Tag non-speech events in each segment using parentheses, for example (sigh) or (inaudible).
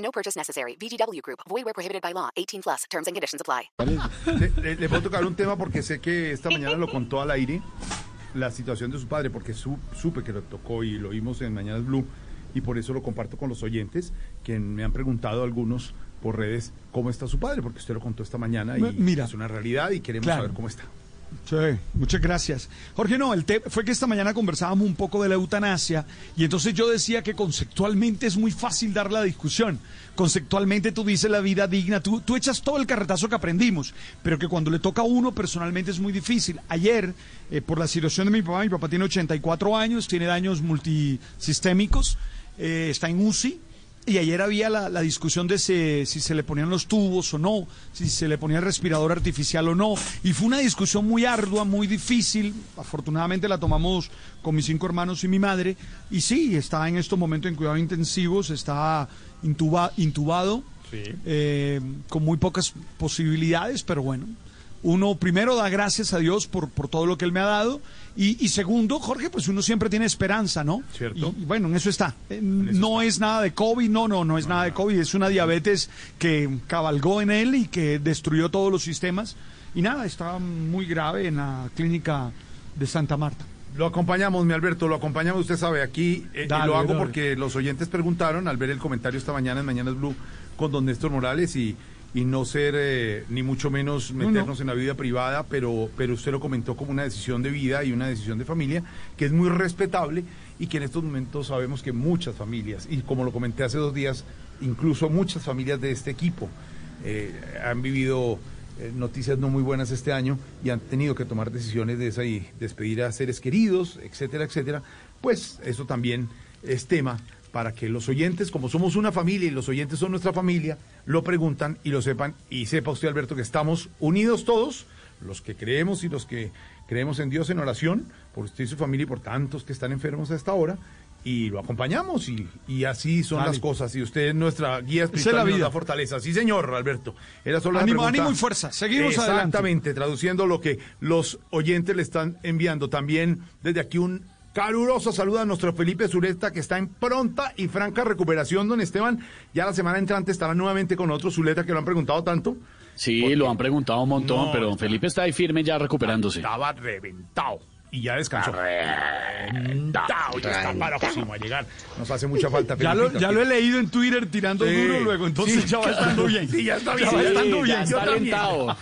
No purchase necessary. VGW Group. Void where prohibited by law. 18 plus. Terms and conditions apply. Le, le- le puedo tocar un tema porque sé que esta mañana lo contó al aire, la situación de su padre, porque su- supe que lo tocó y lo vimos en Mañanas Blue, y por eso lo comparto con los oyentes, que me han preguntado algunos por redes cómo está su padre, porque usted lo contó esta mañana y mira. es una realidad y queremos Claro. saber cómo está. Sí, muchas gracias. Jorge, no, el te- fue que esta mañana conversábamos un poco de la eutanasia y entonces yo decía que conceptualmente es muy fácil dar la discusión. Conceptualmente tú dices la vida digna, tú, tú echas todo el carretazo que aprendimos, pero que cuando le toca a uno personalmente es muy difícil. Ayer, eh, por la situación de mi papá, mi papá tiene 84 años, tiene daños multisistémicos, eh, está en UCI. Y ayer había la, la discusión de si, si se le ponían los tubos o no, si se le ponía el respirador artificial o no. Y fue una discusión muy ardua, muy difícil. Afortunadamente la tomamos con mis cinco hermanos y mi madre. Y sí, está en estos momentos en cuidados intensivos, está intuba- intubado, eh, con muy pocas posibilidades, pero bueno. Uno primero da gracias a Dios por, por todo lo que Él me ha dado. Y, y segundo, Jorge, pues uno siempre tiene esperanza, ¿no? Cierto. Y, y bueno, en eso está. Eh, eso no es nada de COVID, no, no, no es nada de COVID. Es una diabetes que cabalgó en él y que destruyó todos los sistemas. Y nada, está muy grave en la clínica de Santa Marta. Lo acompañamos, mi Alberto, lo acompañamos, usted sabe, aquí eh, y Dale, lo hago dale. porque los oyentes preguntaron al ver el comentario esta mañana en Mañanas Blue con don Néstor Morales y, y no ser eh, ni mucho menos No, meternos no. en la vida privada, pero, pero usted lo comentó como una decisión de vida y una decisión de familia que es muy respetable y que en estos momentos sabemos que muchas familias, y como lo comenté hace dos días, incluso muchas familias de este equipo eh, han vivido eh, noticias no muy buenas este año y han tenido que tomar decisiones de esa y despedir a seres queridos, etcétera, etcétera, pues eso también es tema para que los oyentes, como somos una familia y los oyentes son nuestra familia, lo preguntan y lo sepan y sepa usted, Alberto, que estamos unidos todos, los que creemos y los que creemos en Dios en oración, por usted y su familia y por tantos que están enfermos a esta hora, y lo acompañamos y, y así son Dale. las cosas. Y usted es nuestra guía es la espiritual y nos vida. da fortaleza. Sí, señor, Alberto. Era solo la Ánimo, ánimo y fuerza. Seguimos adelante. Exactamente, traduciendo lo que los oyentes le están enviando. También desde aquí un caluroso saludo a nuestro Felipe Zuleta, que está en pronta y franca recuperación, don Esteban. Ya la semana entrante estará nuevamente con otro Zuleta, que lo han preguntado tanto. Sí, lo han preguntado un montón, No, pero don Felipe está ahí firme ya recuperándose. Estaba reventado. Y ya descansó. Ya está próximo a llegar. Nos hace mucha (laughs) falta, Ya lo, ya he leído en Twitter tirando Sí, duro luego, entonces sí, ya va estando está- bien. Sí, ya está bien. Ya va Sí, estando ya bien. está Yo también.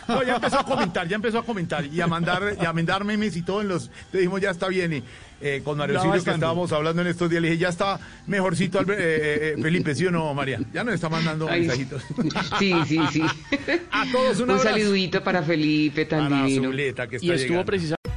No, ya empezó a comentar, ya empezó a comentar y a mandar, y a mandar memes y todo en los. Le dijimos, ya está bien. Y eh, con Mario Silvio que estábamos hablando en estos días, le dije, ya está mejorcito Alber- eh, eh, Felipe, ¿sí o no, María? Ya nos está mandando Ay, mensajitos. Sí, sí, sí. (laughs) A todos un Un saludito para Felipe Para. Zuleta, que está Y estuvo precisamente.